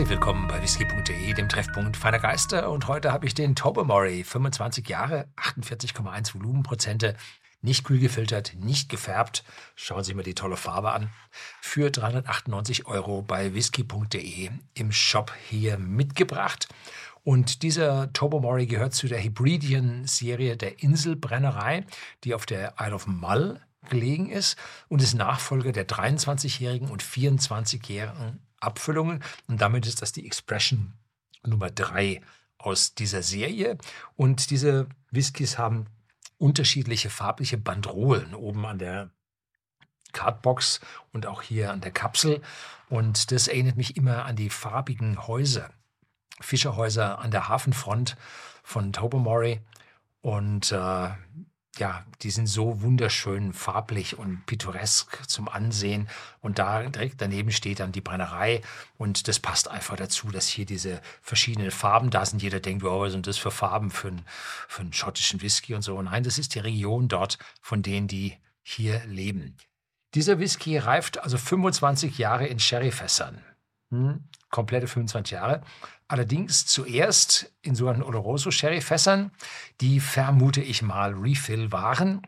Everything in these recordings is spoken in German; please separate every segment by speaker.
Speaker 1: Herzlich willkommen bei whisky.de, dem Treffpunkt feiner Geister. Und heute habe ich den Tobermory, 25 Jahre, 48,1 Volumenprozente, nicht kühl gefiltert, nicht gefärbt. Schauen Sie mir die tolle Farbe an. Für 398 Euro bei whisky.de im Shop hier mitgebracht. Und dieser Tobermory gehört zu der Hebridean-Serie der Inselbrennerei, die auf der Isle of Mull gelegen ist und ist Nachfolger der 23-jährigen und 24-jährigen Abfüllungen. Und damit ist das die Expression Nummer 3 aus dieser Serie. Und diese Whiskys haben unterschiedliche farbliche Bandrolen oben an der Cardbox und auch hier an der Kapsel. Und das erinnert mich immer an die farbigen Häuser, Fischerhäuser an der Hafenfront von Tobermory. Und äh, ja, die sind so wunderschön farblich und pittoresk zum Ansehen. Und da direkt daneben steht dann die Brennerei. Und das passt einfach dazu, dass hier diese verschiedenen Farben da sind. Jeder denkt, oh, was sind das für Farben für, einen, für einen schottischen Whisky und so. Nein, das ist die Region dort von denen, die hier leben. Dieser Whisky reift also 25 Jahre in Sherryfässern. Hm, komplette 25 Jahre. Allerdings zuerst in so einen Oloroso Sherryfässern, die vermute ich mal Refill waren.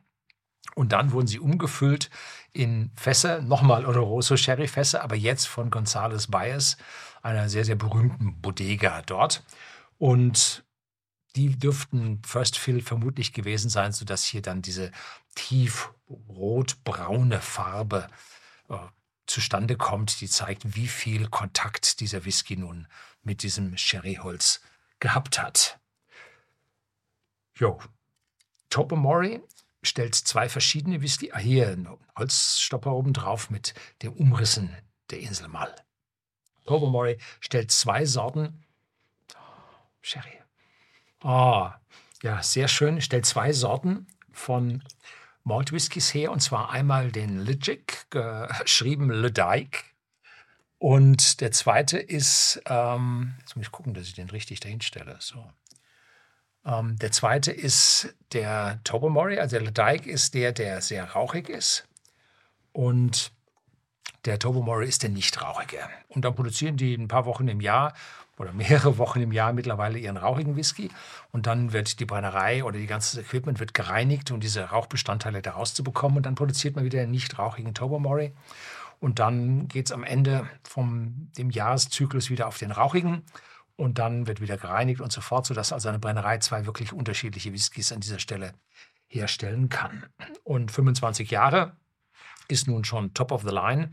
Speaker 1: Und dann wurden sie umgefüllt in Fässer, nochmal Oloroso Sherryfässer, aber jetzt von Gonzales Baez, einer sehr, sehr berühmten Bodega dort. Und die dürften First Fill vermutlich gewesen sein, sodass hier dann diese tief rot-braune Farbe äh, zustande kommt, die zeigt, wie viel Kontakt dieser Whisky nun mit diesem Sherryholz gehabt hat. Jo. Tobermory stellt zwei verschiedene Whisky. Ah, hier ein Holzstopper oben drauf mit den Umrissen der Insel Mal. Tobermory stellt zwei Sorten. Sherry. Ah, ja, sehr schön. Stellt zwei Sorten von Malt Whiskys her, und zwar einmal den Ligic, geschrieben Le Dyke. Und der zweite ist, ähm, jetzt muss ich gucken, dass ich den richtig dahin stelle. So. Ähm, der zweite ist der Tobermory, also der Le Dyke ist der, der sehr rauchig ist. Und der Tobermory ist der nicht rauchige. Und dann produzieren die ein paar Wochen im Jahr oder mehrere Wochen im Jahr mittlerweile ihren rauchigen Whisky und dann wird die Brennerei oder die ganze Equipment wird gereinigt, um diese Rauchbestandteile da rauszubekommen und dann produziert man wieder einen nicht rauchigen Tobermory und dann geht es am Ende vom dem Jahreszyklus wieder auf den rauchigen und dann wird wieder gereinigt und so fort, sodass also eine Brennerei zwei wirklich unterschiedliche Whiskys an dieser Stelle herstellen kann. Und 25 Jahre ist nun schon top of the line.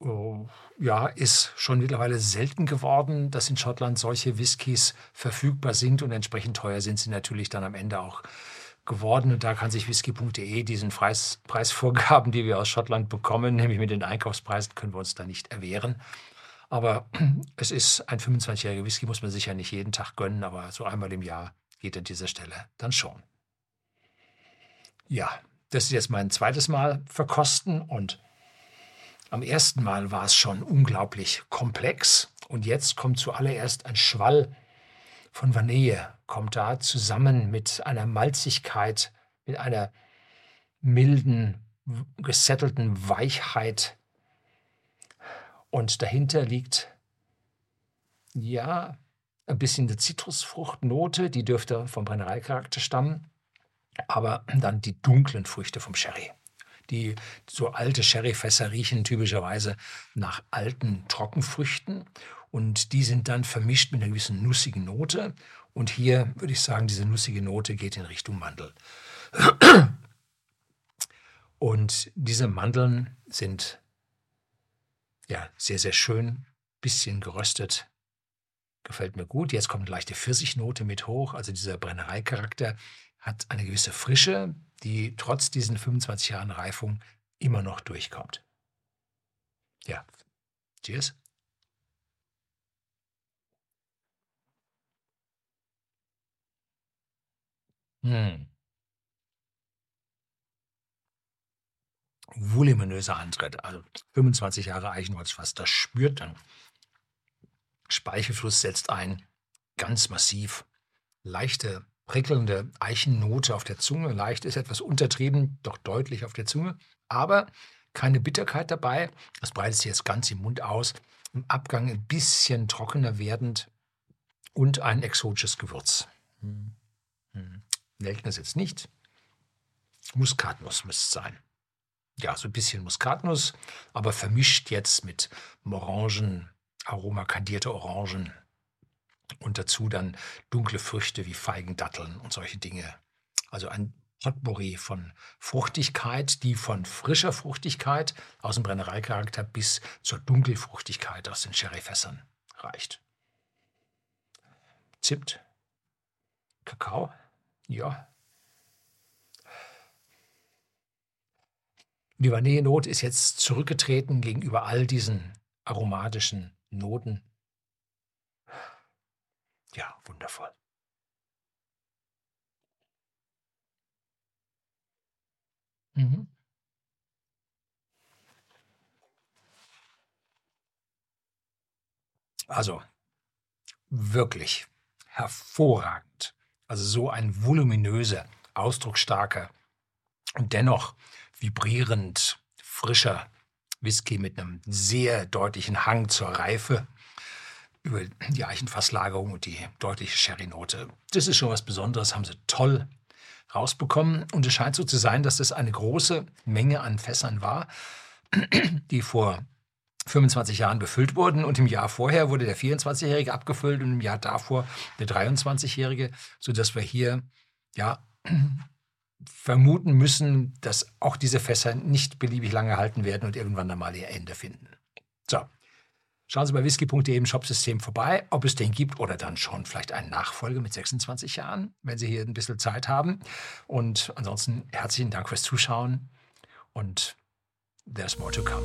Speaker 1: Oh, ja, ist schon mittlerweile selten geworden, dass in Schottland solche Whiskys verfügbar sind und entsprechend teuer sind sie natürlich dann am Ende auch geworden. Und da kann sich whisky.de diesen Preis, Preisvorgaben, die wir aus Schottland bekommen, nämlich mit den Einkaufspreisen, können wir uns da nicht erwehren. Aber es ist ein 25-jähriger Whisky, muss man sich ja nicht jeden Tag gönnen, aber so einmal im Jahr geht an dieser Stelle dann schon. Ja, das ist jetzt mein zweites Mal verkosten. Und am ersten Mal war es schon unglaublich komplex. Und jetzt kommt zuallererst ein Schwall von Vanille, kommt da zusammen mit einer Malzigkeit, mit einer milden, gesettelten Weichheit. Und dahinter liegt, ja, ein bisschen eine Zitrusfruchtnote, die dürfte vom Brennereicharakter stammen, aber dann die dunklen Früchte vom Sherry. Die so alte Sherryfässer riechen typischerweise nach alten Trockenfrüchten und die sind dann vermischt mit einer gewissen nussigen Note. Und hier würde ich sagen, diese nussige Note geht in Richtung Mandel. Und diese Mandeln sind ja sehr, sehr schön, bisschen geröstet. Gefällt mir gut. Jetzt kommt eine leichte Pfirsichnote mit hoch, also dieser Brennereicharakter hat eine gewisse Frische, die trotz diesen 25 Jahren Reifung immer noch durchkommt. Ja, cheers. Hm. Voluminöser Antritt, also 25 Jahre Eichenholzfass, das spürt dann. Speichelfluss setzt ein, ganz massiv, leichte prickelnde Eichennote auf der Zunge. Leicht ist etwas untertrieben, doch deutlich auf der Zunge. Aber keine Bitterkeit dabei. Das breitet sich jetzt ganz im Mund aus. im Abgang ein bisschen trockener werdend und ein exotisches Gewürz. Hm. Hm. Nelken ist jetzt nicht. Muskatnuss müsste es sein. Ja, so ein bisschen Muskatnuss, aber vermischt jetzt mit Orangen, Aroma kandierte Orangen und dazu dann dunkle Früchte wie Feigen, Datteln und solche Dinge. Also ein Potpourri von Fruchtigkeit, die von frischer Fruchtigkeit aus dem Brennereicharakter bis zur Dunkelfruchtigkeit aus den Sherryfässern reicht. Zimt, Kakao, ja. Die Vanillenote ist jetzt zurückgetreten gegenüber all diesen aromatischen Noten. Ja, wundervoll. Mhm. Also wirklich hervorragend. Also so ein voluminöser, ausdrucksstarker und dennoch vibrierend frischer Whisky mit einem sehr deutlichen Hang zur Reife über die Eichenfasslagerung und die deutliche Sherry-Note. Das ist schon was Besonderes, haben sie toll rausbekommen. Und es scheint so zu sein, dass das eine große Menge an Fässern war, die vor 25 Jahren befüllt wurden. Und im Jahr vorher wurde der 24-Jährige abgefüllt und im Jahr davor der 23-Jährige, sodass wir hier ja vermuten müssen, dass auch diese Fässer nicht beliebig lange halten werden und irgendwann einmal ihr Ende finden. So, Schauen Sie bei whisky.de im Shopsystem vorbei, ob es den gibt oder dann schon vielleicht einen Nachfolger mit 26 Jahren, wenn Sie hier ein bisschen Zeit haben. Und ansonsten herzlichen Dank fürs Zuschauen und there's more to come.